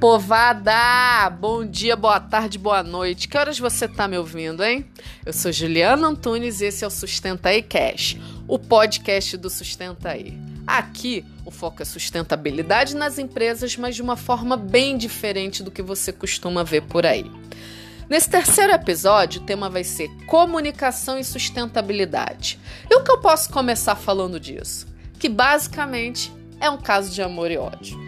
Povada! Bom dia, boa tarde, boa noite. Que horas você tá me ouvindo, hein? Eu sou Juliana Antunes e esse é o Sustenta aí Cash, o podcast do Sustenta aí. Aqui, o foco é sustentabilidade nas empresas, mas de uma forma bem diferente do que você costuma ver por aí. Nesse terceiro episódio, o tema vai ser comunicação e sustentabilidade. E o que eu posso começar falando disso? Que basicamente é um caso de amor e ódio.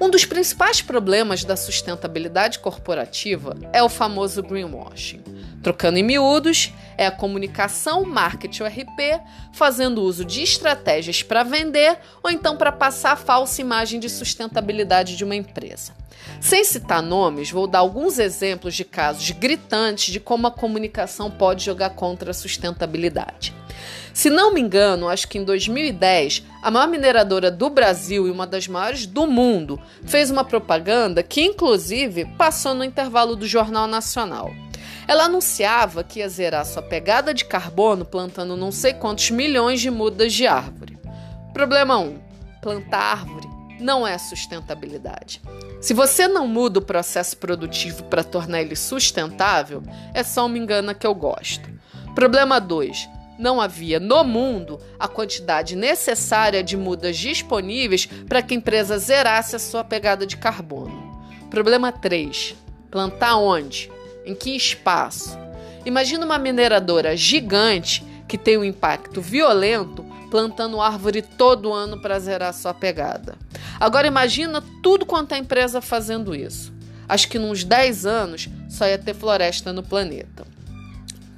Um dos principais problemas da sustentabilidade corporativa é o famoso greenwashing. Trocando em miúdos, é a comunicação, marketing ou RP, fazendo uso de estratégias para vender ou então para passar a falsa imagem de sustentabilidade de uma empresa. Sem citar nomes, vou dar alguns exemplos de casos gritantes de como a comunicação pode jogar contra a sustentabilidade. Se não me engano, acho que em 2010, a maior mineradora do Brasil e uma das maiores do mundo fez uma propaganda que, inclusive, passou no intervalo do Jornal Nacional. Ela anunciava que ia zerar sua pegada de carbono plantando não sei quantos milhões de mudas de árvore. Problema 1: um, plantar árvore não é sustentabilidade. Se você não muda o processo produtivo para tornar ele sustentável, é só uma engana que eu gosto. Problema 2: não havia no mundo a quantidade necessária de mudas disponíveis para que a empresa zerasse a sua pegada de carbono. Problema 3: plantar onde? Em que espaço? Imagina uma mineradora gigante que tem um impacto violento plantando árvore todo ano para zerar sua pegada. Agora imagina tudo quanto a empresa fazendo isso. Acho que nos 10 anos só ia ter floresta no planeta.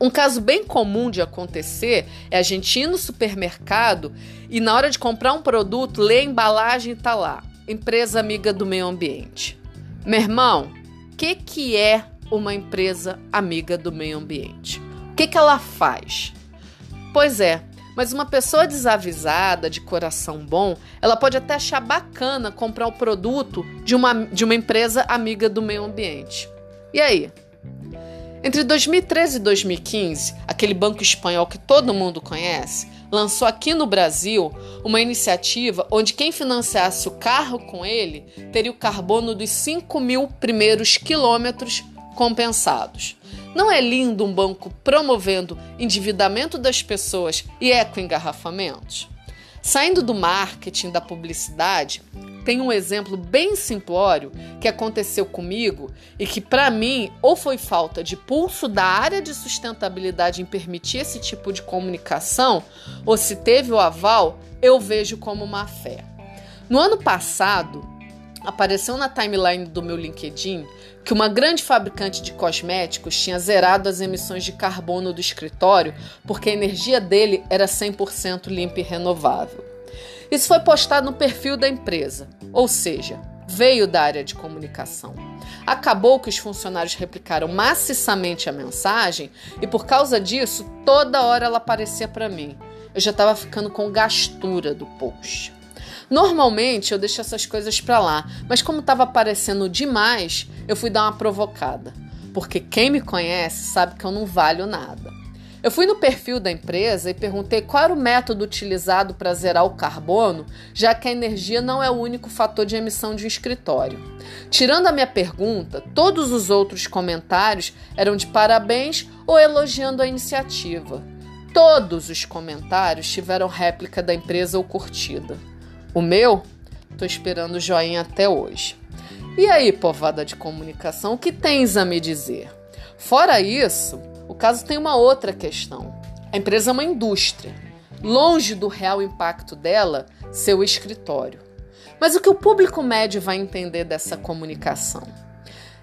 Um caso bem comum de acontecer é a gente ir no supermercado e na hora de comprar um produto, ler a embalagem e tá lá, empresa amiga do meio ambiente. Meu irmão, o que, que é uma empresa amiga do meio ambiente? O que, que ela faz? Pois é, mas uma pessoa desavisada, de coração bom, ela pode até achar bacana comprar o produto de uma, de uma empresa amiga do meio ambiente. E aí? Entre 2013 e 2015, aquele banco espanhol que todo mundo conhece lançou aqui no Brasil uma iniciativa onde quem financiasse o carro com ele teria o carbono dos 5 mil primeiros quilômetros compensados. Não é lindo um banco promovendo endividamento das pessoas e ecoengarrafamentos? Saindo do marketing, da publicidade, tem um exemplo bem simplório que aconteceu comigo e que, para mim, ou foi falta de pulso da área de sustentabilidade em permitir esse tipo de comunicação, ou se teve o aval, eu vejo como má fé. No ano passado, apareceu na timeline do meu LinkedIn que uma grande fabricante de cosméticos tinha zerado as emissões de carbono do escritório porque a energia dele era 100% limpa e renovável. Isso foi postado no perfil da empresa, ou seja, veio da área de comunicação. Acabou que os funcionários replicaram maciçamente a mensagem e por causa disso, toda hora ela aparecia para mim. Eu já estava ficando com gastura do post. Normalmente eu deixo essas coisas para lá, mas como estava aparecendo demais, eu fui dar uma provocada. Porque quem me conhece sabe que eu não valho nada. Eu fui no perfil da empresa e perguntei qual era o método utilizado para zerar o carbono, já que a energia não é o único fator de emissão de um escritório. Tirando a minha pergunta, todos os outros comentários eram de parabéns ou elogiando a iniciativa. Todos os comentários tiveram réplica da empresa ou curtida. O meu? Tô esperando o joinha até hoje. E aí, povada de comunicação, o que tens a me dizer? Fora isso, o caso tem uma outra questão. A empresa é uma indústria, longe do real impacto dela ser o escritório. Mas o que o público médio vai entender dessa comunicação?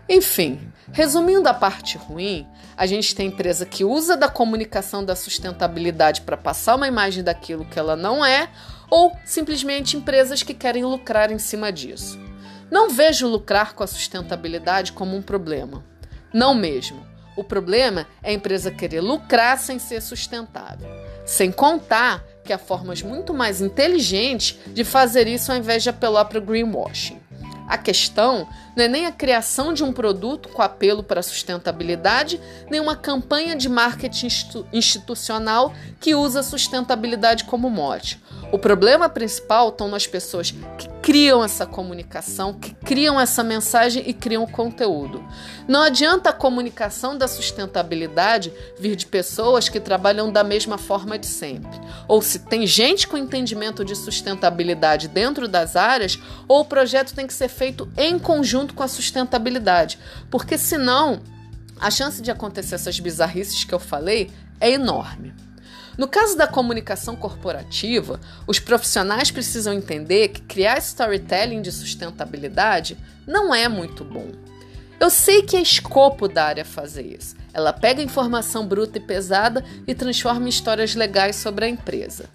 Enfim, resumindo a parte ruim, a gente tem empresa que usa da comunicação da sustentabilidade para passar uma imagem daquilo que ela não é, ou simplesmente empresas que querem lucrar em cima disso. Não vejo lucrar com a sustentabilidade como um problema. Não mesmo. O problema é a empresa querer lucrar sem ser sustentável. Sem contar que há formas muito mais inteligentes de fazer isso ao invés de apelar para o greenwashing. A questão não é nem a criação de um produto com apelo para a sustentabilidade, nem uma campanha de marketing institucional que usa a sustentabilidade como mote. O problema principal estão nas pessoas que criam essa comunicação, que criam essa mensagem e criam conteúdo. Não adianta a comunicação da sustentabilidade vir de pessoas que trabalham da mesma forma de sempre. Ou se tem gente com entendimento de sustentabilidade dentro das áreas, ou o projeto tem que ser feito em conjunto com a sustentabilidade. Porque senão, a chance de acontecer essas bizarrices que eu falei é enorme. No caso da comunicação corporativa, os profissionais precisam entender que criar storytelling de sustentabilidade não é muito bom. Eu sei que é escopo da área fazer isso. Ela pega informação bruta e pesada e transforma em histórias legais sobre a empresa.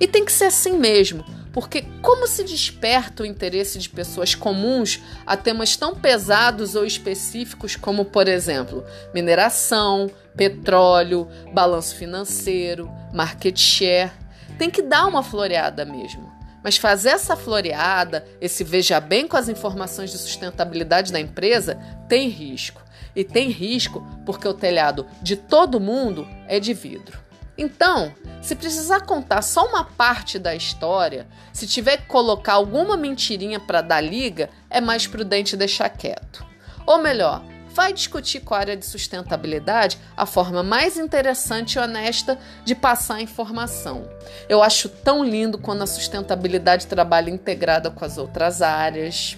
E tem que ser assim mesmo, porque como se desperta o interesse de pessoas comuns a temas tão pesados ou específicos como, por exemplo, mineração, petróleo, balanço financeiro, market share? Tem que dar uma floreada mesmo. Mas fazer essa floreada, esse veja bem com as informações de sustentabilidade da empresa, tem risco. E tem risco porque o telhado de todo mundo é de vidro. Então, se precisar contar só uma parte da história, se tiver que colocar alguma mentirinha para dar liga, é mais prudente deixar quieto. Ou melhor, vai discutir com a área de sustentabilidade a forma mais interessante e honesta de passar a informação. Eu acho tão lindo quando a sustentabilidade trabalha integrada com as outras áreas.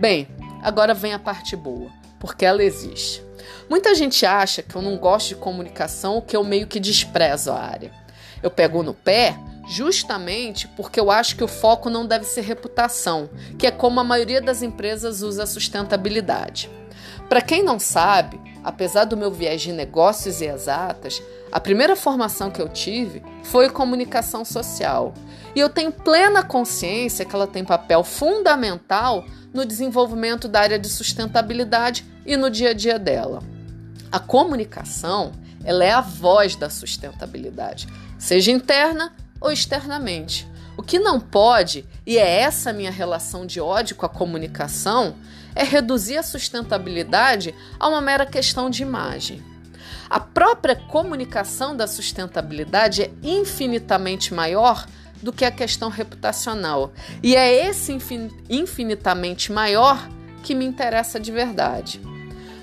Bem, agora vem a parte boa, porque ela existe. Muita gente acha que eu não gosto de comunicação que eu meio que desprezo a área. Eu pego no pé justamente porque eu acho que o foco não deve ser reputação, que é como a maioria das empresas usa a sustentabilidade. Para quem não sabe, apesar do meu viés de negócios e exatas, a primeira formação que eu tive foi comunicação social. E eu tenho plena consciência que ela tem papel fundamental no desenvolvimento da área de sustentabilidade e no dia a dia dela. A comunicação, ela é a voz da sustentabilidade, seja interna ou externamente. O que não pode, e é essa minha relação de ódio com a comunicação, é reduzir a sustentabilidade a uma mera questão de imagem. A própria comunicação da sustentabilidade é infinitamente maior do que a questão reputacional. E é esse infinitamente maior que me interessa de verdade.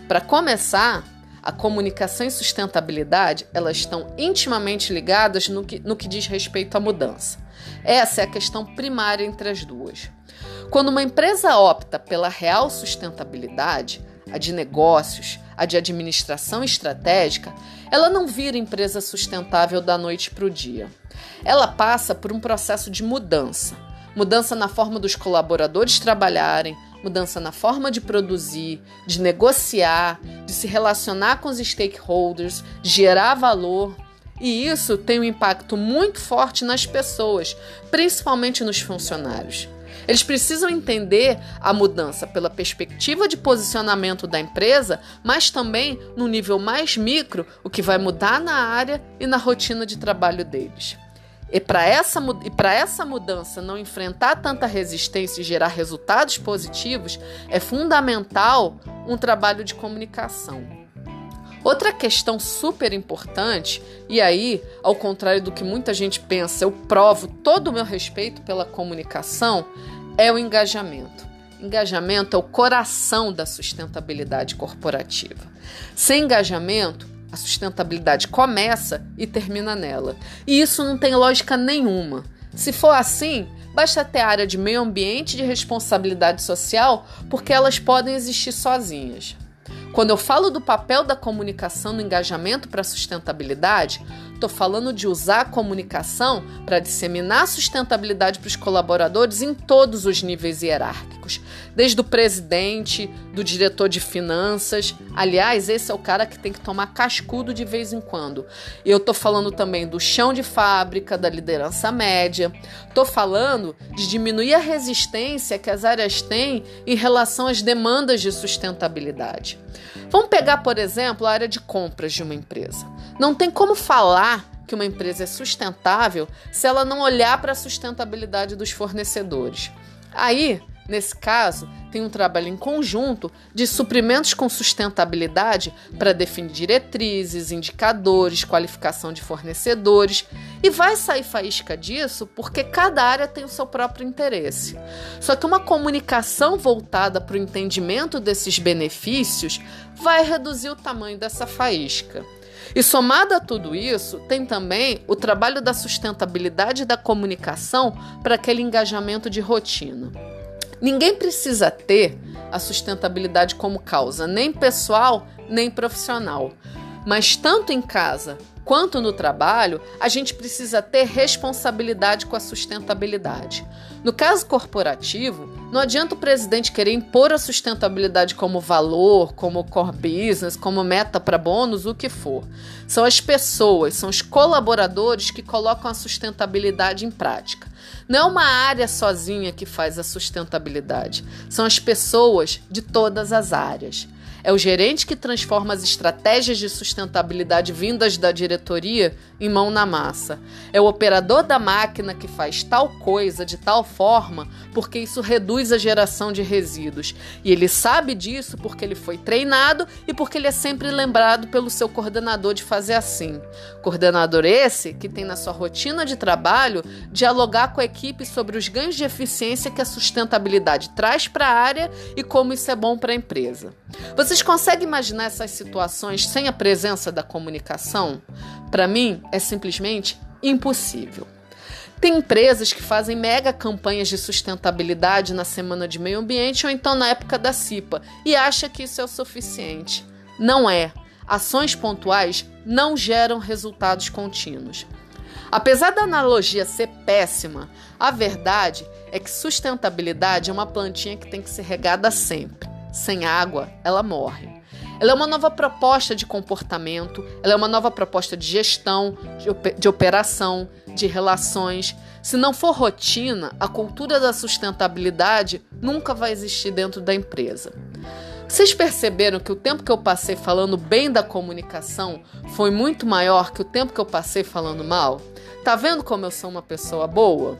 Para começar, a comunicação e sustentabilidade elas estão intimamente ligadas no que, no que diz respeito à mudança. Essa é a questão primária entre as duas. Quando uma empresa opta pela real sustentabilidade, a de negócios, a de administração estratégica, ela não vira empresa sustentável da noite para o dia. Ela passa por um processo de mudança. Mudança na forma dos colaboradores trabalharem, mudança na forma de produzir, de negociar, de se relacionar com os stakeholders, gerar valor. E isso tem um impacto muito forte nas pessoas, principalmente nos funcionários. Eles precisam entender a mudança pela perspectiva de posicionamento da empresa, mas também no nível mais micro, o que vai mudar na área e na rotina de trabalho deles. E para essa, essa mudança não enfrentar tanta resistência e gerar resultados positivos, é fundamental um trabalho de comunicação. Outra questão super importante, e aí, ao contrário do que muita gente pensa, eu provo todo o meu respeito pela comunicação, é o engajamento. Engajamento é o coração da sustentabilidade corporativa. Sem engajamento, a sustentabilidade começa e termina nela. E isso não tem lógica nenhuma. Se for assim, basta ter área de meio ambiente e de responsabilidade social, porque elas podem existir sozinhas. Quando eu falo do papel da comunicação no engajamento para a sustentabilidade, estou falando de usar a comunicação para disseminar a sustentabilidade para os colaboradores em todos os níveis hierárquicos, desde o presidente, do diretor de finanças. Aliás, esse é o cara que tem que tomar cascudo de vez em quando. Eu estou falando também do chão de fábrica, da liderança média. Estou falando de diminuir a resistência que as áreas têm em relação às demandas de sustentabilidade. Vamos pegar, por exemplo, a área de compras de uma empresa. Não tem como falar que uma empresa é sustentável se ela não olhar para a sustentabilidade dos fornecedores. Aí, nesse caso, tem um trabalho em conjunto de suprimentos com sustentabilidade para definir diretrizes, indicadores, qualificação de fornecedores E vai sair faísca disso porque cada área tem o seu próprio interesse. Só que uma comunicação voltada para o entendimento desses benefícios vai reduzir o tamanho dessa faísca. E somado a tudo isso, tem também o trabalho da sustentabilidade da comunicação para aquele engajamento de rotina. Ninguém precisa ter a sustentabilidade como causa, nem pessoal, nem profissional. Mas tanto em casa quanto no trabalho, a gente precisa ter responsabilidade com a sustentabilidade. No caso corporativo, não adianta o presidente querer impor a sustentabilidade como valor, como core business, como meta para bônus, o que for. São as pessoas, são os colaboradores que colocam a sustentabilidade em prática. Não é uma área sozinha que faz a sustentabilidade, são as pessoas de todas as áreas. É o gerente que transforma as estratégias de sustentabilidade vindas da diretoria em mão na massa. É o operador da máquina que faz tal coisa de tal forma porque isso reduz a geração de resíduos. E ele sabe disso porque ele foi treinado e porque ele é sempre lembrado pelo seu coordenador de fazer assim. Coordenador esse que tem na sua rotina de trabalho dialogar com a equipe sobre os ganhos de eficiência que a sustentabilidade traz para a área e como isso é bom para a empresa. Você vocês conseguem imaginar essas situações sem a presença da comunicação? Para mim, é simplesmente impossível. Tem empresas que fazem mega campanhas de sustentabilidade na semana de meio ambiente ou então na época da CIPA e acha que isso é o suficiente. Não é. Ações pontuais não geram resultados contínuos. Apesar da analogia ser péssima, a verdade é que sustentabilidade é uma plantinha que tem que ser regada sempre sem água, ela morre. Ela é uma nova proposta de comportamento, ela é uma nova proposta de gestão, de, operação, de relações. Se não for rotina, a cultura da sustentabilidade nunca vai existir dentro da empresa. Vocês perceberam que o tempo que eu passei falando bem da comunicação foi muito maior que o tempo que eu passei falando mal? Tá vendo como eu sou uma pessoa boa?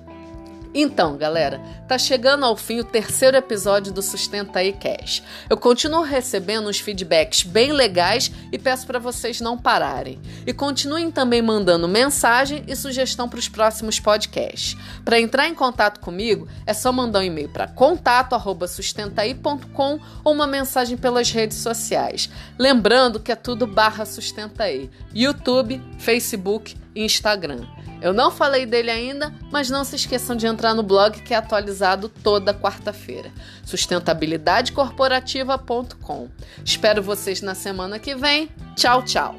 Então, galera, tá chegando ao fim o terceiro episódio do Sustenta aí Cash. Eu continuo recebendo uns feedbacks bem legais e peço para vocês não pararem. E continuem também mandando mensagem e sugestão para os próximos podcasts. Para entrar em contato comigo, é só mandar um e-mail para contato@sustentaí.com ou uma mensagem pelas redes sociais. Lembrando que é tudo barra Sustentaí. YouTube, Facebook Instagram. Eu não falei dele ainda, mas não se esqueçam de entrar no blog que é atualizado toda quarta-feira, sustentabilidadecorporativa.com. Espero vocês na semana que vem. Tchau, tchau.